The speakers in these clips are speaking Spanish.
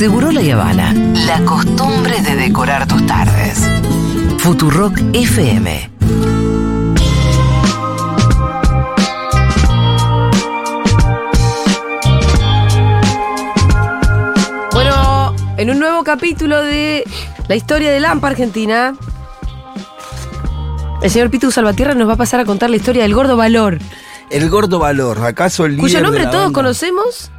Seguro La Habana. La costumbre de decorar tus tardes. Futurock FM. Bueno, en un nuevo capítulo de la historia de Lampa Argentina, el señor Pitu Salvatierra nos va a pasar a contar la historia del gordo valor, El gordo valor, acaso el líder cuyo de nombre la todos banda? conocemos,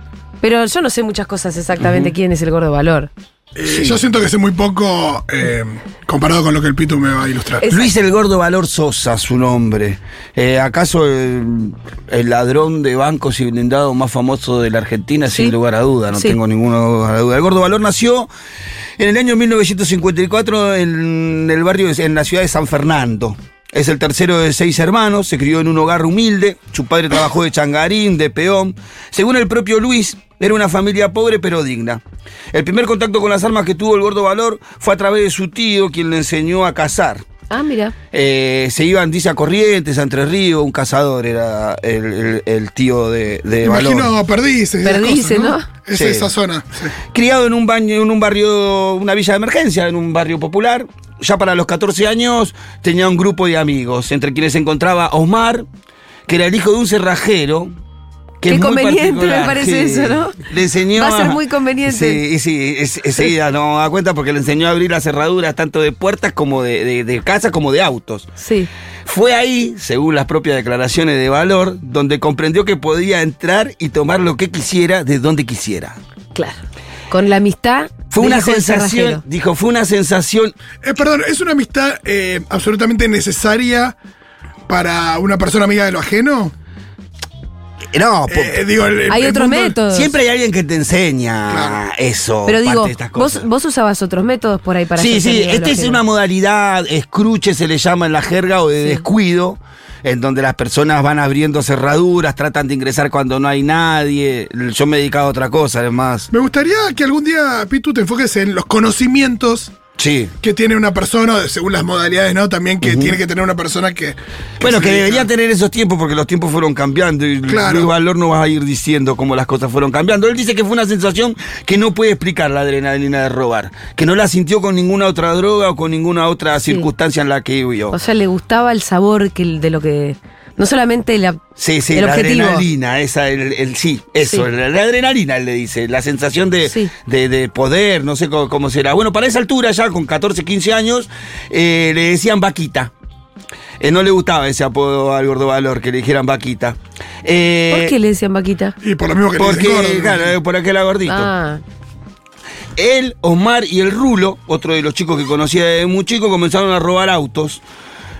pero yo no sé muchas cosas exactamente quién es el gordo valor. Eh, Yo siento que sé muy poco eh, comparado con lo que el Pitu me va a ilustrar. Es- Luis el Gordo Valor Sosa, su nombre. Eh, ¿Acaso el, el ladrón de bancos y blindado más famoso de la Argentina? Sí. Sin lugar a duda, no Sí. tengo ninguna duda. El Gordo Valor nació en el año 1954 en el barrio, de- en la ciudad de San Fernando. Es el tercero de seis hermanos, se crió en un hogar humilde, su padre trabajó de changarín, de peón. Según el propio Luis, era una familia pobre pero digna. El primer contacto con las armas que tuvo el gordo valor fue a través de su tío, quien le enseñó a cazar. Ah, mira. Eh, se iban, dice, a Corrientes, a Entre Ríos, un cazador era el, el- el tío de, de Valor. Imagino perdices. Perdices, cosas, ¿no? Es Sí. esa zona. sí. Criado en un baño, en un barrio, una villa de emergencia, en un barrio popular. Ya para los 14 años tenía un grupo de amigos, entre quienes se encontraba Osmar, que era el hijo de un cerrajero. Que Qué conveniente me parece sí. eso, ¿no? Le enseñó Va a ser muy conveniente. Sí, sí, enseguida no da cuenta porque le enseñó a abrir las cerraduras tanto de puertas como de, de, de casa como de autos. Sí. Fue ahí, según las propias declaraciones de Valor, donde comprendió que podía entrar y tomar lo que quisiera de donde quisiera. Claro. Con la amistad. Fue una sensación, dijo, fue una sensación. Eh, perdón, ¿es una amistad eh, absolutamente necesaria para una persona amiga de lo ajeno? No, Eh, digo, el- el- Hay el otros mundo- métodos. siempre hay alguien que te enseña Claro. eso. Pero parte digo, de estas vos, cosas. vos usabas otros métodos por ahí para Sí, sí, esta es una modalidad, escruche se le llama en la jerga o de Sí. descuido, en donde las personas van abriendo cerraduras, tratan de ingresar cuando no hay nadie. Yo me he dedicado a otra cosa, además. Me gustaría que algún día, Pitu, te enfoques en los conocimientos Sí. que tiene una persona, según las modalidades, ¿no? También que tiene que tener una persona que. Bueno, que debería tener esos tiempos porque los tiempos fueron cambiando y Claro. Luis Valor no va a ir diciendo cómo las cosas fueron cambiando. Él dice que fue una sensación que no puede explicar la adrenalina de robar, que no la sintió con ninguna otra droga o con ninguna otra circunstancia en la que vivió. O sea, le gustaba el sabor que, de lo que. No solamente la, Sí, sí, el la objetivo. adrenalina, esa, el, el- sí, eso, Sí. La, la adrenalina, él le dice, la sensación de, Sí. de, de poder, no sé cómo, cómo será. Bueno, para esa altura, ya con 14, 15 años, eh, le decían vaquita. Eh, no le gustaba ese apodo al gordo valor, que le dijeran vaquita. Eh, ¿Por qué le decían vaquita? Y por lo mismo que le Porque, dicen gordo. claro, por aquel gordito. Ah, Él, Omar y el Rulo, otro de los chicos que conocía de muy chico, comenzaron a robar autos.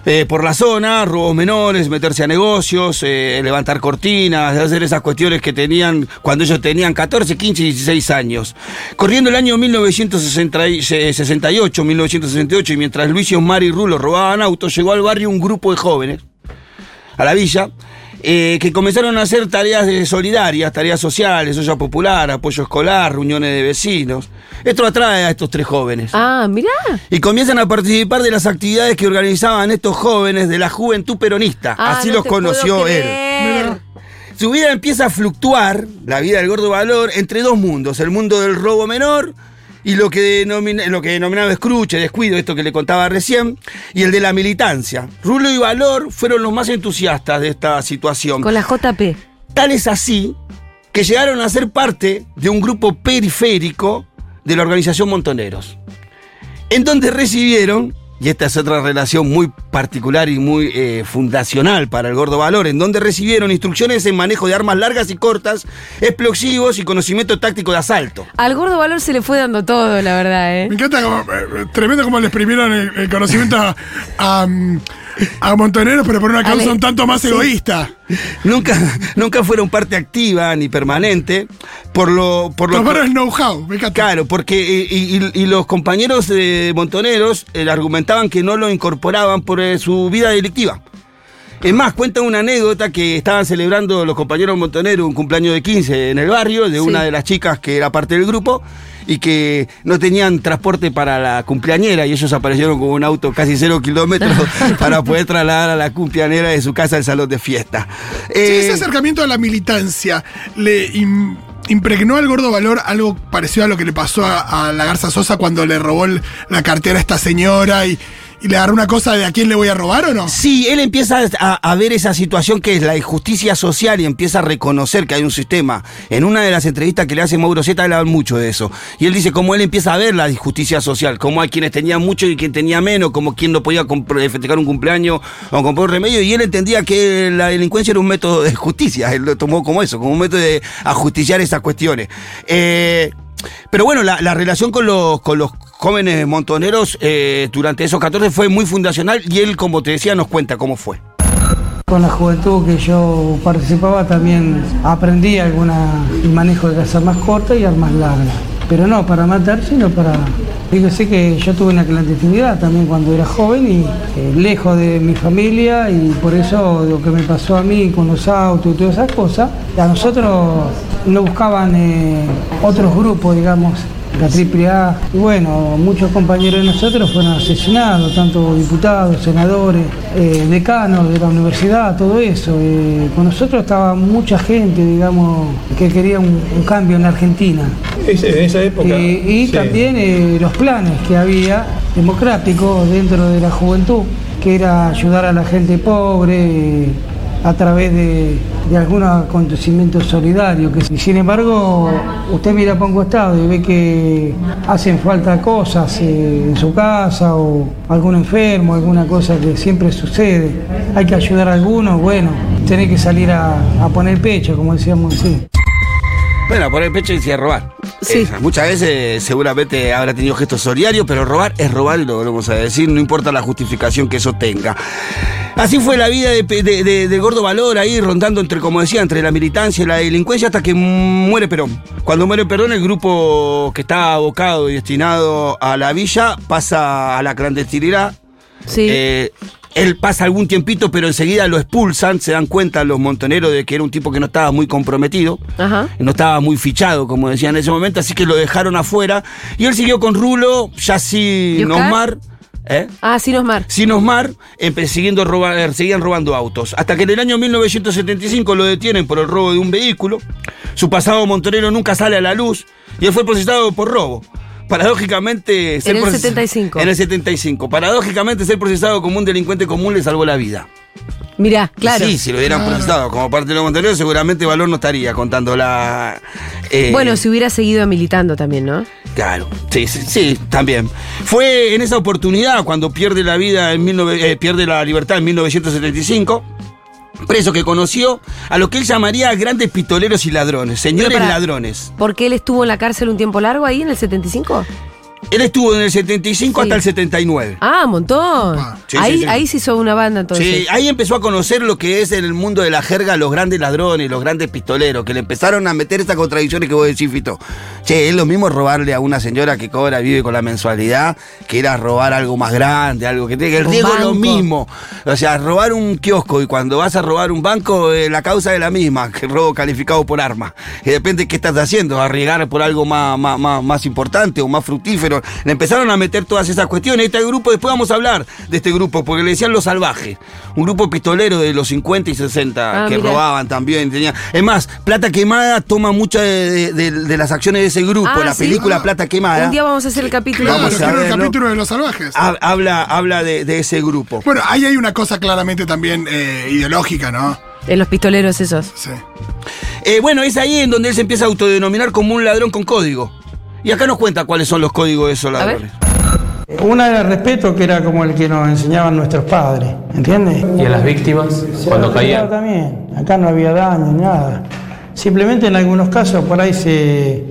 Eh, por la zona, robos menores, meterse a negocios, eh, levantar cortinas, hacer esas cuestiones que tenían cuando ellos tenían 14, 15 y 16 años. Corriendo el año 1968, 1968, y mientras Luis y Omar y Rulo robaban autos, llegó al barrio un grupo de jóvenes, a la villa, eh, que comenzaron a hacer tareas solidarias, tareas sociales, olla popular, apoyo escolar, reuniones de vecinos. Esto atrae a estos tres jóvenes. ah mirá. Y comienzan a participar de las actividades que organizaban estos jóvenes de la juventud peronista. Ah, Así no los conoció él. Su vida empieza a fluctuar, la vida del gordo valor, entre dos mundos: el mundo del robo menor y lo que, denomina, lo que denominaba escruche, descuido, esto que le contaba recién, y el de la militancia. Rulo y Valor fueron los más entusiastas de esta situación. Con la JP. Tal es así que llegaron a ser parte de un grupo periférico de la organización Montoneros, en donde recibieron, y esta es otra relación muy particular y muy eh, fundacional para el gordo valor, en donde recibieron instrucciones en manejo de armas largas y cortas, explosivos y conocimiento táctico de asalto. Al gordo valor se le fue dando todo, la verdad, ¿eh? Me encanta como, eh, tremendo como le exprimieron el, el conocimiento a, a, mm, a Montoneros, pero por una causa Ale, un tanto más sí. egoísta. Nunca, nunca fueron parte activa ni permanente, por lo... Por lo Tomaron el know-how, me encanta. Claro, porque y, y- y los compañeros de Montoneros eh, argumentaban que no lo incorporaban por eh, su vida delictiva. Es más, cuenta una anécdota que estaban celebrando los compañeros Montoneros un cumpleaños de 15 en el barrio de Sí. una de las chicas que era parte del grupo y que no tenían transporte para la cumpleañera y ellos aparecieron con un auto casi cero kilómetros para poder trasladar a la cumpleañera de su casa al salón de fiesta. Sí, Eh, ese acercamiento a la militancia le, im- impregnó al gordo valor algo parecido a lo que le pasó a, a la Garza Sosa cuando le robó el- la cartera a esta señora y, y le agarró una cosa de a quién le voy a robar o no? Sí, él empieza a, ver esa situación que es la injusticia social y empieza a reconocer que hay un sistema. En una de las entrevistas que le hace Mauro Zeta, él habla mucho de eso. Y él dice cómo él empieza a ver la injusticia social, cómo hay quienes tenían mucho y quien tenía menos, como quien no podía compr- festejar un cumpleaños o comprar un remedio. Y él entendía que la delincuencia era un método de justicia. Él lo tomó como eso, como un método de ajusticiar esas cuestiones. Eh, pero bueno, la, la relación con los, con los jóvenes montoneros eh, durante esos 14 fue muy fundacional y él, como te decía, nos cuenta cómo fue. Con la juventud que yo participaba también aprendí alguna el manejo de casas más cortas y armas largas. Pero no para matar, sino para... Fíjese que yo tuve una clandestinidad también cuando era joven y eh, lejos de mi familia y por eso lo que me pasó a mí con los autos y todas esas cosas, a nosotros no buscaban eh, otros grupos, digamos, la AAA. Y bueno, muchos compañeros de nosotros fueron asesinados, tanto diputados, senadores, eh, decanos de la universidad, todo eso. Eh, con nosotros estaba mucha gente, digamos, que quería un, un cambio en Argentina. Ese- en esa época. Eh, y sí. también los planes que había democráticos dentro de la juventud, que era ayudar a la gente pobre a través de, de algunos acontecimientos solidarios. Que, y sin embargo, usted mira para un costado y ve que hacen falta cosas eh, en su casa o algún enfermo, alguna cosa que siempre sucede. Hay que ayudar a algunos, bueno, tiene que salir a, a poner pecho, como decíamos así. Bueno, por el pecho y a robar. Sí. Muchas veces seguramente habrá tenido gestos solidarios, pero robar es robar y lo volvemos a decir, no importa la justificación que eso tenga. Así fue la vida de, de- de- de Gordo Valor ahí rondando entre, como decía, entre la militancia y la delincuencia hasta que muere Perón. Cuando muere Perón, el grupo que estaba abocado y destinado a la villa pasa a la clandestinidad. Sí. Eh, él pasa algún tiempito, pero enseguida lo expulsan, se dan cuenta los montoneros de que era un tipo que no estaba muy comprometido. Ajá. No estaba muy fichado, como decían en ese momento, así que lo dejaron afuera. Y él siguió con Rulo, ya sin. Osmar. ¿eh? Ah, sí, Osmar. Sin Osmar, empe- siguiendo roba- eh, seguían robando autos. Hasta que en el año 1975 lo detienen por el robo de un vehículo. Su pasado montonero nunca sale a la luz y él fue procesado por robo. Paradójicamente, ser el proces- 75. En el 75. Paradójicamente, ser procesado como un delincuente común le salvó la vida. Mirá, claro. Sí, si lo hubieran procesado como parte de los montoneros, seguramente Valor no estaría contando la. eh, Bueno, si hubiera seguido militando también, ¿no? Claro, sí, sí, sí, también. Fue en esa oportunidad cuando pierde la vida en 19 eh, pierde la libertad en 1975. Preso que conoció a lo que él llamaría grandes pistoleros y ladrones, señores ladrones. Porque él estuvo en la cárcel un tiempo largo ahí en el 75. Él estuvo en el 75 Sí. hasta el 79. Ah, un montón. Sí, ahí, sí, ahí se hizo una banda entonces. Sí, ahí empezó a conocer lo que es en el mundo de la jerga los grandes ladrones, los grandes pistoleros, que le empezaron a meter estas contradicciones que vos decís, Fito. Che, es lo mismo robarle a una señora que cobra, vive con la mensualidad, que era robar algo más grande, algo que tiene que el Un riesgo es lo banco. mismo. O sea, robar un kiosco y cuando vas a robar un banco, eh, la causa es la misma, que robo calificado por arma. Y depende de qué estás haciendo, arriesgar por algo más, más, más, más importante o más fructífero. Le empezaron a meter todas esas cuestiones. Este grupo, después vamos a hablar de este grupo, porque le decían los salvajes. Un grupo pistolero de los 50 y 60 Ah, que mirá. robaban también. Tenía... Es más, Plata Quemada toma muchas de, de- de las acciones de ese grupo. Ah, la sí. película Ah. Plata Quemada Un día vamos a hacer el capítulo. Claro, Vamos a quiero el capítulo de los salvajes. ha- habla, habla de, de ese grupo. Bueno, ahí hay una cosa claramente también eh, ideológica, ¿no? En los pistoleros esos. Sí. Eh, bueno, es ahí en donde él se empieza a autodenominar como un ladrón con código. Y acá nos cuenta cuáles son los códigos de esos ladrones. Una era el respeto, que era como el que nos enseñaban nuestros padres, ¿entiendes? Y a las víctimas, Se cuando caían. también. Acá no había daño, nada. Simplemente en algunos casos por ahí se.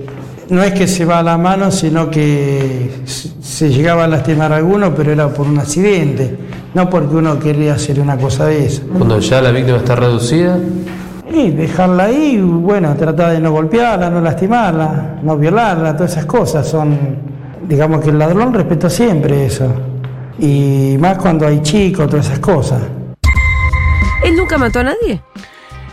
No es que se va a la mano, sino que se se llegaba a lastimar a alguno, pero era por un accidente, no porque uno quería hacer una cosa de esa. Cuando ya la víctima está reducida, Y dejarla ahí, bueno, tratar de no golpearla, no lastimarla, no violarla, todas esas cosas son. Digamos que el ladrón respetó siempre eso. Y más cuando hay chicos, todas esas cosas. ¿Él nunca mató a nadie?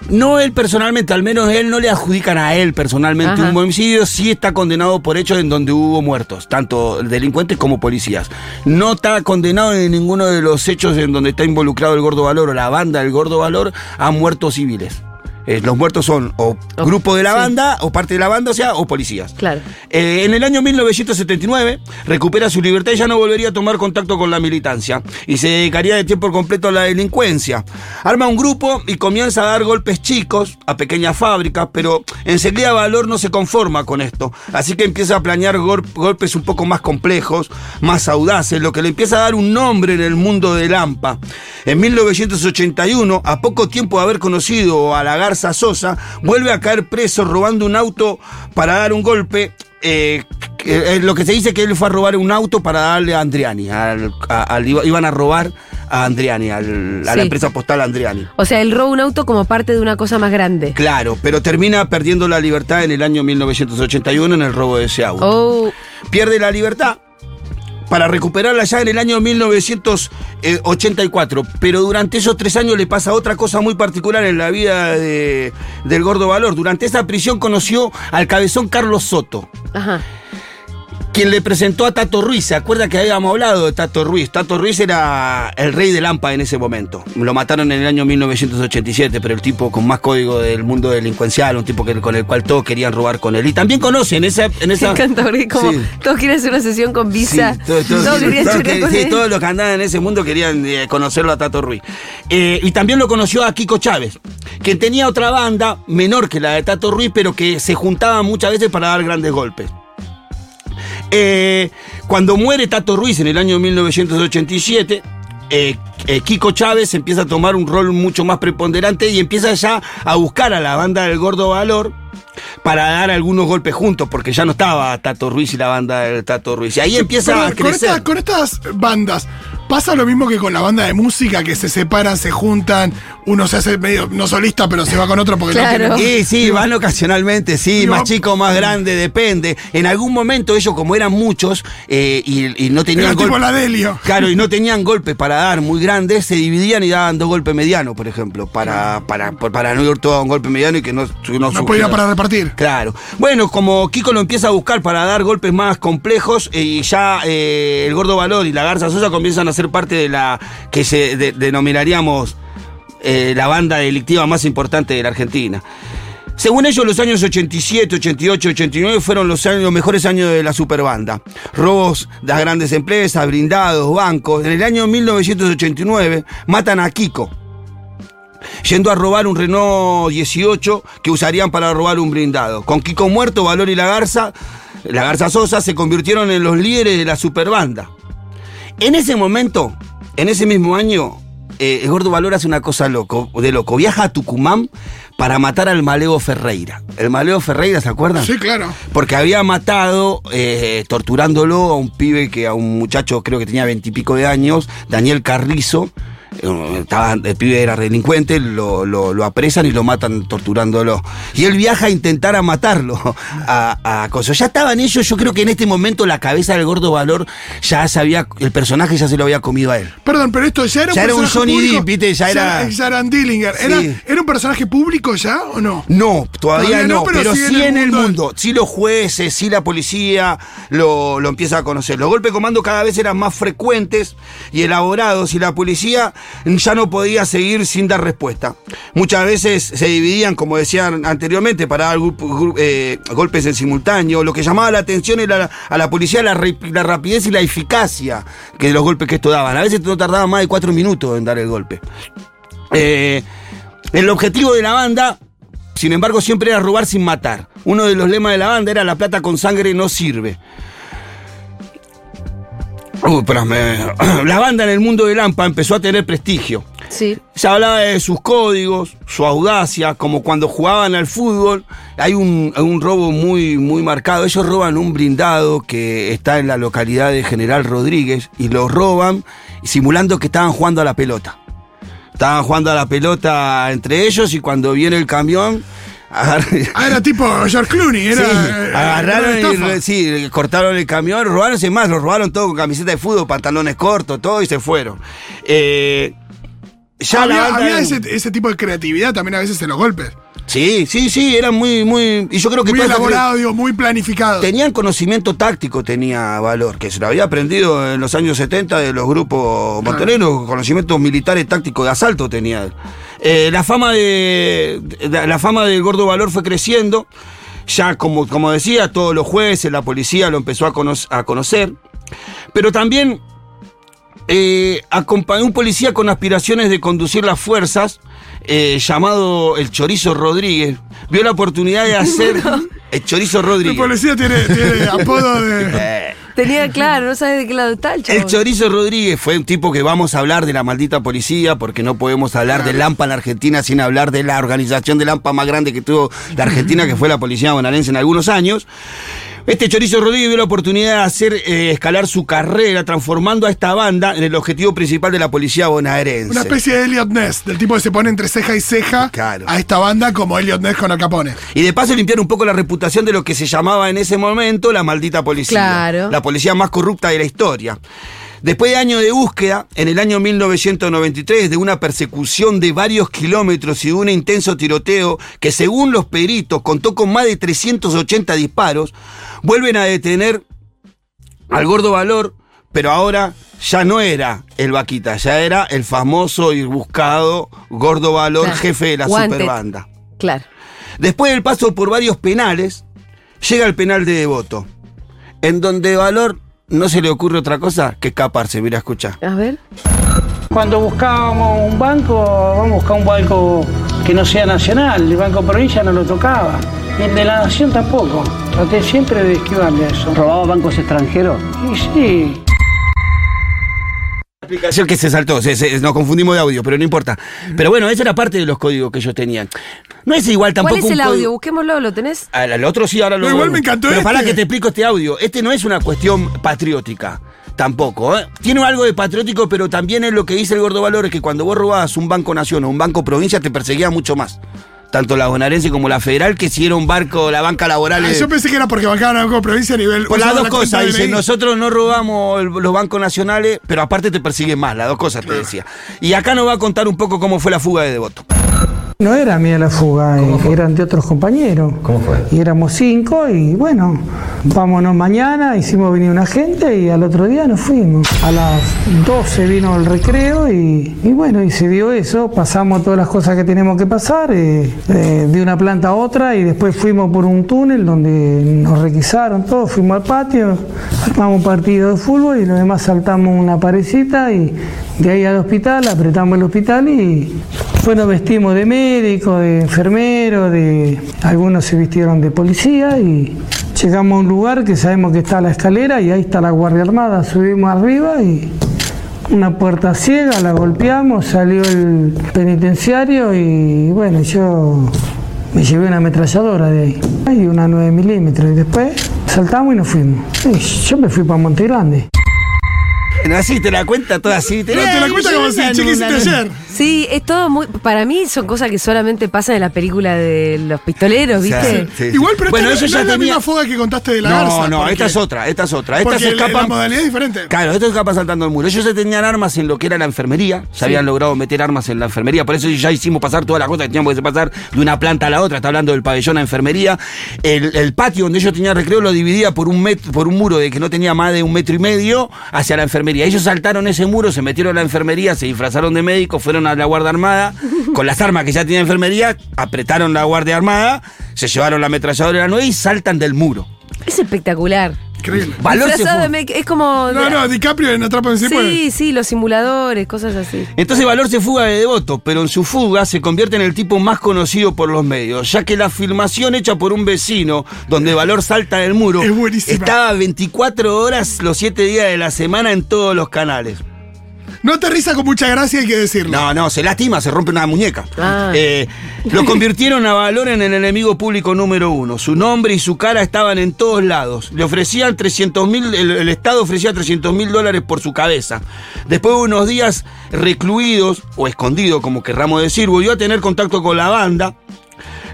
No él personalmente, al menos él no le adjudican a él personalmente Ajá. un homicidio, sí está condenado por hechos en donde hubo muertos, tanto delincuentes como policías. No está condenado en ninguno de los hechos en donde está involucrado el Gordo Valor o la banda del Gordo Valor a muertos civiles. Eh, los muertos son o O- grupo de la sí. banda, o parte de la banda, o sea, o policías. Claro. Eh, en el año 1979 recupera su libertad y ya no volvería a tomar contacto con la militancia y se dedicaría de tiempo completo a la delincuencia. Arma un grupo y comienza a dar golpes chicos a pequeñas fábricas, pero enseguida Valor no se conforma con esto, así que empieza a planear gol- golpes un poco más complejos, más audaces, lo que le empieza a dar un nombre en el mundo del AMPA. En 1981, a poco tiempo de haber conocido a la Sosa, vuelve a caer preso robando un auto para dar un golpe. eh, que- eh, lo que se dice que él fue a robar un auto para darle a Andriani. al- a- al- iba- iban a robar a Andriani, al- a la empresa postal Andriani. O sea, él roba un auto como parte de una cosa más grande. Claro, pero termina perdiendo la libertad en el año 1981 en el robo de ese auto. Oh, Pierde la libertad para recuperarla ya en el año 1984. Pero durante esos tres años le pasa otra cosa muy particular en la vida de- del Gordo Valor. Durante esa prisión conoció al cabezón Carlos Soto, ajá. Quien le presentó a Tato Ruiz. ¿Se acuerda que habíamos hablado de Tato Ruiz? Tato Ruiz era el rey del AMPA en ese momento. Lo mataron en el año 1987, pero el tipo con más código del mundo delincuencial, un tipo que, con el cual todos querían robar con él. Y también conocen esa, en Me esa... encanta porque como Sí. todos quieren hacer una sesión con Visa. Sí, todo- todo- todos querían todos chorear que- con sí, él. todos los que andaban en ese mundo querían eh, conocerlo a Tato Ruiz. Eh, y también lo conoció a Kiko Chávez, que tenía otra banda menor que la de Tato Ruiz, pero que se juntaban muchas veces para dar grandes golpes. Eh, cuando muere Tato Ruiz en el año 1987, eh, eh, Kiko Chávez empieza a tomar un rol mucho más preponderante y empieza ya a buscar a la banda del Gordo Valor para dar algunos golpes juntos, porque ya no estaba Tato Ruiz y la banda del Tato Ruiz. Y ahí empieza Pero a con, crecer. con estas bandas, ¿pasa lo mismo que con la banda de música, que se separan, se juntan, uno se hace medio, no solista, pero se va con otro porque Claro. no quiere- Sí, sí, van ocasionalmente, sí, Digo, más chico, más grande, depende. En algún momento ellos, como eran muchos eh, y, y no tenían Era tipo golpe- la Delio. Claro, y no tenían golpes para dar muy grandes, se dividían y daban dos golpes medianos, por ejemplo, para, para, para no ir todo a un golpe mediano y que no, no No podía para repartir. Claro. Bueno, como Kiko lo empieza a buscar para dar golpes más complejos eh, y ya eh, el Gordo Valor y la Garza Sosa comienzan a ser parte de la que se de- denominaríamos eh, la banda delictiva más importante de la Argentina. Según ellos, los años 87, 88, 89 fueron los, años, mejores años de la superbanda. Robos de las grandes empresas, blindados, bancos. En el año 1989 matan a Kiko, yendo a robar un Renault 18 que usarían para robar un blindado. Con Kiko muerto, Valor y la Garza, la Garza Sosa, se convirtieron en los líderes de la superbanda. En ese momento, en ese mismo año, eh, el Gordo Valor hace una cosa loco, de loco. Viaja a Tucumán para matar al Maleo Ferreira. El Maleo Ferreira, ¿se acuerdan? Sí, claro. Porque había matado, eh, torturándolo a un pibe que, a un muchacho creo que tenía veintipico de años, Daniel Carrizo. Eh, estaba- el pibe era delincuente, lo, lo- lo apresan y lo matan torturándolo. Y él viaja a intentar a matarlo a, a Coso. Ya estaban ellos, yo creo que en este momento la cabeza del gordo valor ya sabía, el personaje ya se lo había comido a él. Perdón, pero esto ya era Ya era un Johnny? Depp, ¿viste? Ya era- Ya era Dillinger. ¿Era, Sí. ¿Era un personaje público ya o no? No, todavía, Todavía no, no, pero pero, sí sí, en el en el mundo. mundo. Sí los jueces, sí la policía lo, lo empieza a conocer. Los golpes de comando cada vez eran más frecuentes y elaborados y la policía ya no podía seguir sin dar respuesta. Muchas veces se dividían, como decían anteriormente, para dar eh, golpes en simultáneo. Lo que llamaba la atención era a la policía la, la rapidez y la eficacia que de los golpes que esto daban. A veces no tardaban más de cuatro minutos en dar el golpe. Eh, el objetivo de la banda, sin embargo, siempre era robar sin matar. Uno de los lemas de la banda era la plata con sangre no sirve. Uy, pero me- La banda en el mundo del AMPA empezó a tener prestigio. Sí. Se hablaba de sus códigos, su audacia, como cuando jugaban al fútbol. Hay un, un robo muy, muy marcado. Ellos roban un blindado que está en la localidad de General Rodríguez y lo roban simulando que estaban jugando a la pelota. Estaban jugando a la pelota entre ellos y cuando viene el camión, Ah, era tipo George Clooney. Era, Sí, eh, agarraron y sí, cortaron el camión, robaron sin más, lo robaron todo con camiseta de fútbol, pantalones cortos, todo y se fueron. Eh, ya había banda había en- ese, ese tipo de creatividad también a veces en los golpes. Sí, sí, sí, eran muy, muy. Y yo creo que Muy elaborado, digo, muy planificado. Tenían conocimiento táctico, tenía valor, que se lo había aprendido en los años 70 de los grupos montoneros, conocimientos militares tácticos de asalto tenía. Eh, la fama de, de- la fama del gordo valor fue creciendo. Ya como, como decía, todos los jueces, la policía lo empezó a, cono- a conocer. Pero también eh, acompañó un policía con aspiraciones de conducir las fuerzas, eh, llamado el Chorizo Rodríguez. Vio la oportunidad de hacer el Chorizo El Rodríguez. policía tiene, tiene apodo de. Tenía claro, no sabes de qué lado está el chavo. El Chorizo Rodríguez fue un tipo que vamos a hablar de la maldita policía, porque no podemos hablar de Lampa en la Argentina sin hablar de la organización de Lampa más grande que tuvo la Argentina, que fue la policía bonaerense en algunos años. Este Chorizo Rodríguez vio la oportunidad de hacer eh, escalar su carrera, transformando a esta banda en el objetivo principal de la policía bonaerense. Una especie de Elliot Ness, del tipo que se pone entre ceja y ceja Claro. a esta banda como Elliot Ness con Al Capone. Y de paso limpiar un poco la reputación de lo que se llamaba en ese momento la maldita policía. Claro. La policía más corrupta de la historia. Después de años de búsqueda, en el año 1993, de una persecución de varios kilómetros y de un intenso tiroteo que según los peritos contó con más de 380 disparos, vuelven a detener al gordo valor, pero ahora ya no era el vaquita, ya era el famoso y buscado gordo valor, Claro. jefe de la Wanted. superbanda. Claro. Después del paso por varios penales, llega el penal de Devoto, en donde Valor no se le ocurre otra cosa que escaparse. Mira, escucha. A ver. Cuando buscábamos un banco, vamos a buscar un banco que no sea nacional, el Banco Provincia no lo tocaba, de la Nación tampoco. Traté siempre de esquivarle a eso. ¿Robaba bancos extranjeros? Y sí, explicación que se saltó, se- se- nos confundimos de audio, pero no importa. Pero bueno, esa era parte de los códigos que ellos tenían. No es igual tampoco. ¿Cuál es el un audio? código- Busquémoslo, ¿lo tenés? Al, al otro sí, ahora lo No, igual me encantó Pero este. para que te explico este audio. Este no es una cuestión patriótica. Tampoco. ¿eh? Tiene algo de patriótico, pero también es lo que dice el Gordo Valor, es que cuando vos robabas un banco nación o un banco provincia, te perseguía mucho más. Tanto la bonaerense como la federal, que si era un barco, la banca laboral. Ah, es- yo pensé que era porque bancaban a Banco Provincia a nivel. por las dos la cosas, dice, nosotros no robamos el- los bancos nacionales, pero aparte te persiguen más, las dos cosas te decía. Y acá nos va a contar un poco cómo fue la fuga de Devoto. No era mía la fuga, eran de otros compañeros. ¿Cómo fue? Y éramos cinco y bueno, vámonos mañana, hicimos venir una gente y al otro día nos fuimos. A las 12 vino el recreo y, y bueno, y se dio eso, pasamos todas las cosas que tenemos que pasar, eh, eh, de una planta a otra y después fuimos por un túnel donde nos requisaron todos, fuimos al patio, armamos un partido de fútbol y los demás saltamos una parecita y de ahí al hospital, apretamos el hospital y bueno, vestimos de médico, de enfermero, de algunos se vistieron de policía y llegamos a un lugar que sabemos que está la escalera y ahí está la Guardia Armada, subimos arriba y una puerta ciega, la golpeamos, salió el penitenciario y bueno, yo me llevé una ametralladora de ahí y una 9 milímetros y después saltamos y nos fuimos. Yo me fui para Monte Grande. Así te la cuenta toda así. Pero te la cuenta como si hiciste ayer. Sí, es todo muy. Para mí son cosas que solamente pasan en la película de los pistoleros, ¿viste? Sí, sí. Igual, pero bueno, esta no, ya es la tenían- misma fuga que contaste de la No, garza. no, porque- esta es otra, esta es otra. Esta se el- la modalidad es diferente. Claro, esto escapa saltando el muro. Ellos ya tenían armas en lo que era la enfermería. Se habían logrado meter armas en la enfermería. Por eso ya hicimos pasar todas las cosas que teníamos que pasar de una planta a la otra. Está hablando del pabellón a enfermería. El, el patio donde ellos tenían recreo lo dividía por un, met- por un muro de que no tenía más de un metro y medio hacia la enfermería. Ellos saltaron ese muro, se metieron a la enfermería, se disfrazaron de médicos, fueron a la Guardia Armada. Con las armas que ya tenía enfermería, apretaron la Guardia Armada, se llevaron la ametralladora de la 9 y saltan del muro. Es espectacular. Increíble. Disfrazado de es como. No, no, DiCaprio en Atrapa en se puede. Sí, sí, los simuladores, cosas así. Entonces Valor se fuga de devoto, pero en su fuga se convierte en el tipo más conocido por los medios, ya que la filmación hecha por un vecino, donde Valor salta del muro, Es buenísima. estaba 24 horas los 7 días de la semana en todos los canales. No aterriza con mucha gracia, hay que decirlo. No, no, se lastima, se rompe una muñeca. Ah. Eh, lo convirtieron a Valor en el enemigo público número uno. Su nombre y su cara estaban en todos lados. Le ofrecían 300 mil, el, el Estado ofrecía 300 mil dólares por su cabeza. Después de unos días recluidos, o escondido, como querramos decir, volvió a tener contacto con la banda.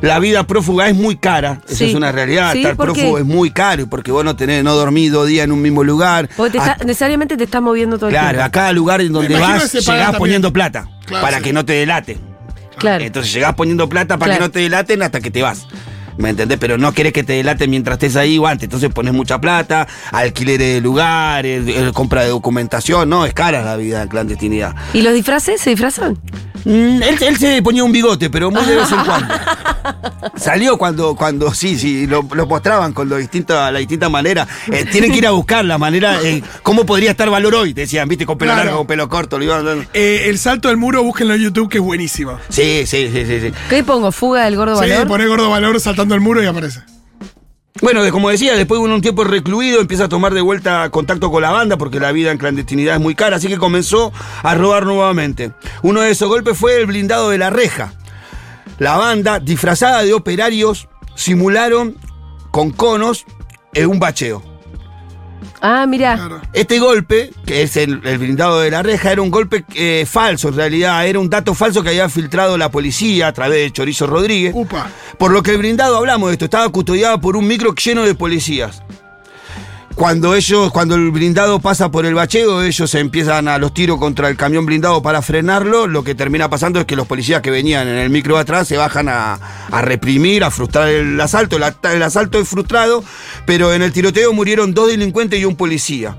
La vida prófuga es muy cara, esa Sí. es una realidad. Sí, Estar prófugo es muy caro, porque vos no tenés, no dormís dos días en un mismo lugar. Porque te está- necesariamente te estás moviendo todo el Claro, tiempo. a cada lugar en donde vas, llegás también. poniendo plata Claro, para sí. que no te delate. Claro. Entonces llegás poniendo plata para Claro. que no te delaten hasta que te vas. ¿Me entendés? Pero no querés que te delaten mientras estés ahí o antes. Entonces pones mucha plata, alquileres de lugares, eh, compra de documentación. No, es cara la vida en clandestinidad. ¿Y los disfraces se disfrazan? Mm, él, él se ponía un bigote, pero muy de vez en cuando. Salió cuando, cuando sí, sí, lo, lo mostraban con lo distinto, la distinta manera. Eh, tienen que ir a buscar la manera, eh, cómo podría estar valor hoy, decían, viste, con pelo Claro. largo, con pelo corto. lo iban- Eh, el salto del muro, búsquenlo en YouTube, que es buenísimo. Sí, sí, sí, sí, sí. ¿Qué pongo? ¿Fuga del gordo Sí, valor? poné gordo valor saltando el muro y aparece. Bueno, como decía, después de un tiempo recluido, empieza a tomar de vuelta contacto con la banda porque la vida en clandestinidad es muy cara, así que comenzó a robar nuevamente. Uno de esos golpes fue el blindado de la reja. La banda, disfrazada de operarios, simularon con conos en un bacheo. Ah, mira. Claro. Este golpe, que es el, el blindado de la reja, era un golpe eh, falso en realidad, era un dato falso que había filtrado la policía a través de Chorizo Rodríguez. Upa. Por lo que el blindado, hablamos de esto, estaba custodiado por un micro lleno de policías. Cuando ellos, cuando el blindado pasa por el bacheo, ellos empiezan a los tiros contra el camión blindado para frenarlo. Lo que termina pasando es que los policías que venían en el micro atrás se bajan a, reprimir, a frustrar el asalto. El, asalto es frustrado, pero en el tiroteo murieron dos delincuentes y un policía.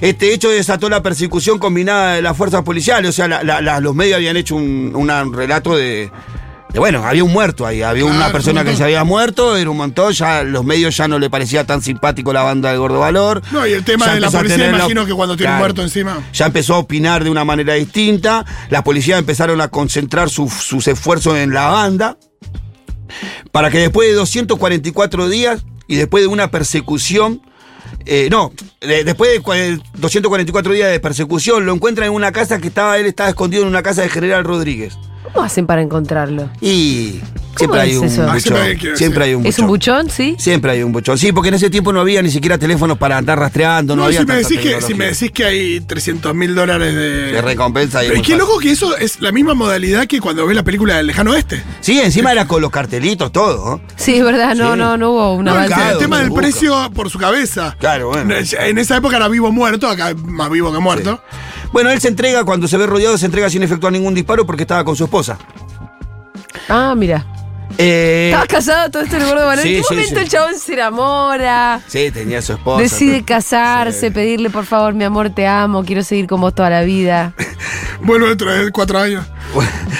Este hecho desató la persecución combinada de las fuerzas policiales. O sea, los medios habían hecho un, relato de, Bueno, había un muerto ahí. Había una persona que se había muerto, era un montón. Ya los medios ya no le parecía tan simpático la banda de Gordo Valor. No, y el tema Ya de la policía, tener imagino que cuando tiene un muerto encima. Ya empezó a opinar de una manera distinta. Las policías empezaron a concentrar sus- sus esfuerzos en la banda. Para que después de 244 días y después de una persecución. eh, no, de- después de cua- 244 días de persecución, lo encuentran en una casa que estaba, él estaba escondido en una casa de General Rodríguez. ¿Cómo hacen para encontrarlo? Y ¿Cómo siempre hay es un eso? Ah, siempre hay buchón. que- Siempre hay un ¿Es un buchón. buchón, sí? Siempre hay un buchón. Sí, porque en ese tiempo no había ni siquiera teléfonos para andar rastreando, no, No, había si, me decís que, si me decís que hay 300 mil dólares de. de recompensa y es Pero qué fácil. loco que eso es la misma modalidad que cuando ves la película del lejano oeste. Sí, encima era con los cartelitos, todo. Sí, es verdad, no, Sí. no, no hubo una No, el, tema del precio por su cabeza. Claro, bueno. En esa época era vivo muerto, acá más vivo que muerto. Bueno, él se entrega, cuando se ve rodeado, se entrega sin efectuar ningún disparo porque estaba con su esposa. Ah, mira. Eh, Estaba casado todo esto el gordo valor. sí, ¿En qué sí, momento sí. el chabón se enamora? sí, tenía su esposa. Decide pero- casarse, Sí. pedirle por favor, mi amor, te amo, quiero seguir con vos toda la vida. Vuelvo dentro de cuatro años.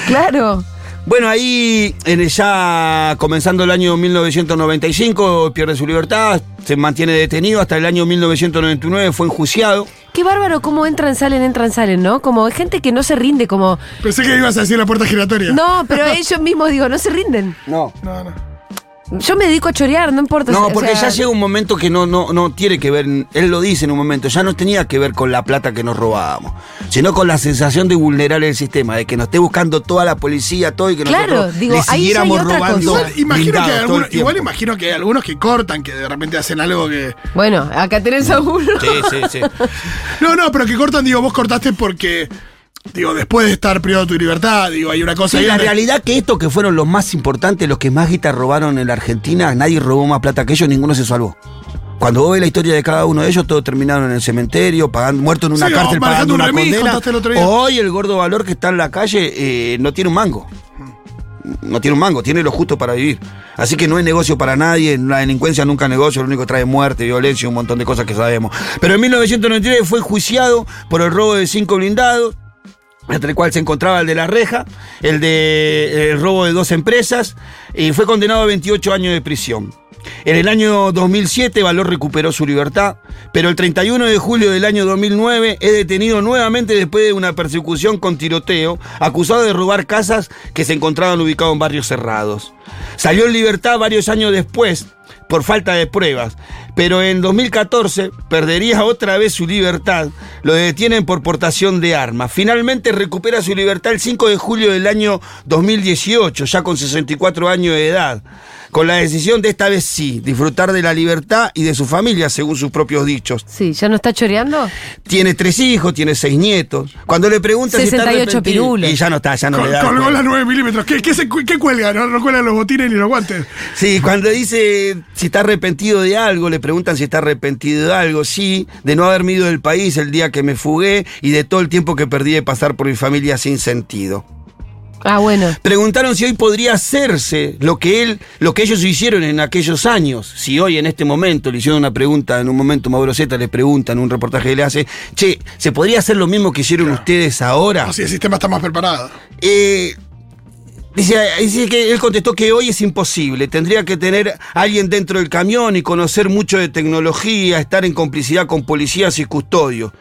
Claro. Bueno, ahí en el- ya comenzando el año 1995 pierde su libertad, se mantiene detenido hasta el año 1999 fue enjuiciado. Qué bárbaro cómo entran, salen, entran, salen, ¿no? Como hay gente que no se rinde, como. Pensé que ibas a decir la puerta giratoria. No, pero ellos mismos, digo, no se rinden. No. no. no. Yo me dedico a chorear, no importa. No, o porque sea, ya llega un momento que no, no, no tiene que ver, él lo dice en un momento, ya no tenía que ver con la plata que nos robábamos, sino con la sensación de vulnerar el sistema, de que nos esté buscando toda la policía, todo y que Claro, nosotros digo, le ahí ya hay siguiéramos otra robando. cosa. Igual imagino, que algunos, igual imagino que hay algunos que cortan, que de repente hacen algo que. Bueno, acá tenés a uno. Sí, sí, sí. No, no, pero que cortan, digo, vos cortaste porque. Digo, después de estar privado de tu libertad, digo, hay una cosa Sí, la donde- realidad que estos que fueron los más importantes, los que más guita robaron en la Argentina, nadie robó más plata que ellos, ninguno se salvó. Cuando vos ves la historia de cada uno de ellos, todos terminaron en el cementerio, pagando, muertos en una Sí, cárcel pagando un una remis, condena. contaste el otro día. Hoy el gordo valor que está en la calle eh, no tiene un mango. No tiene un mango, tiene lo justo para vivir. Así que no es negocio para nadie, la delincuencia nunca es negocio, lo único que trae muerte, violencia y un montón de cosas que sabemos. Pero en 1999 fue enjuiciado por el robo de cinco blindados, entre el cual se encontraba el de la reja, el de el robo de dos empresas, y fue condenado a 28 años de prisión. En el año 2007 Valor recuperó su libertad, pero el 31 de julio del año 2009 es detenido nuevamente después de una persecución con tiroteo, acusado de robar casas que se encontraban ubicadas en barrios cerrados. Salió en libertad varios años después por falta de pruebas, pero en 2014 perdería otra vez su libertad, lo detienen por portación de armas. Finalmente recupera su libertad el 5 de julio del año 2018, ya con 64 años de edad, con la decisión de esta vez sí, disfrutar de la libertad y de su familia, según sus propios dichos. Sí, ¿ya no está choreando? Tiene tres hijos, tiene seis nietos. Cuando le preguntan si 68 está pirulos. Y ya no está, ya no Col- le da. colgó las 9 milímetros. ¿Qué, qué, se cu- qué cuelga? No, no cuelgan los botines ni los guantes. Sí, cuando dice si está arrepentido de algo, le preguntan si está arrepentido de algo. Sí, de no haberme ido del país el día que me fugué y de todo el tiempo que perdí de pasar por mi familia sin sentido. Ah, bueno. Preguntaron si hoy podría hacerse lo que él, lo que ellos hicieron en aquellos años. Si hoy, en este momento, le hicieron una pregunta, en un momento Mauro Zeta les pregunta en un reportaje que le hace, che, ¿se podría hacer lo mismo que hicieron ustedes ahora? Si el sistema está más preparado. Eh, dice, dice que él contestó que hoy es imposible. Tendría que tener alguien dentro del camión y conocer mucho de tecnología, estar en complicidad con policías y custodios.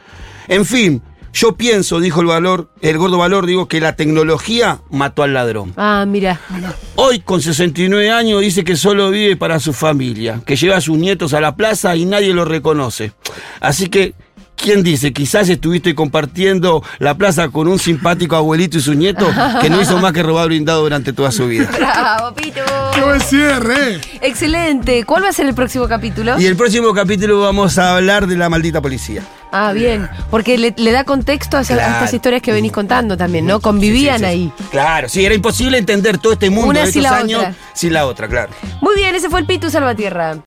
En fin, yo pienso, dijo el valor, el gordo valor, digo, que la tecnología mató al ladrón. Ah, mira. Hoy, con 69 años, dice que solo vive para su familia, que lleva a sus nietos a la plaza y nadie lo reconoce. Así que, ¿quién dice? Quizás estuviste compartiendo la plaza con un simpático abuelito y su nieto que no hizo más que robar blindado durante toda su vida. Bravo, Pito. ¡Qué buen cierre! Excelente. ¿Cuál va a ser el próximo capítulo? Y el próximo capítulo vamos a hablar de la maldita policía. Ah, bien. Porque le, le da contexto a, Claro. estas historias que venís contando también, ¿no? Convivían Sí, sí, sí. ahí. Claro, sí, era imposible entender todo este mundo Una de estos la años otra. sin la otra, claro. Muy bien, ese fue el Pitu Salvatierra.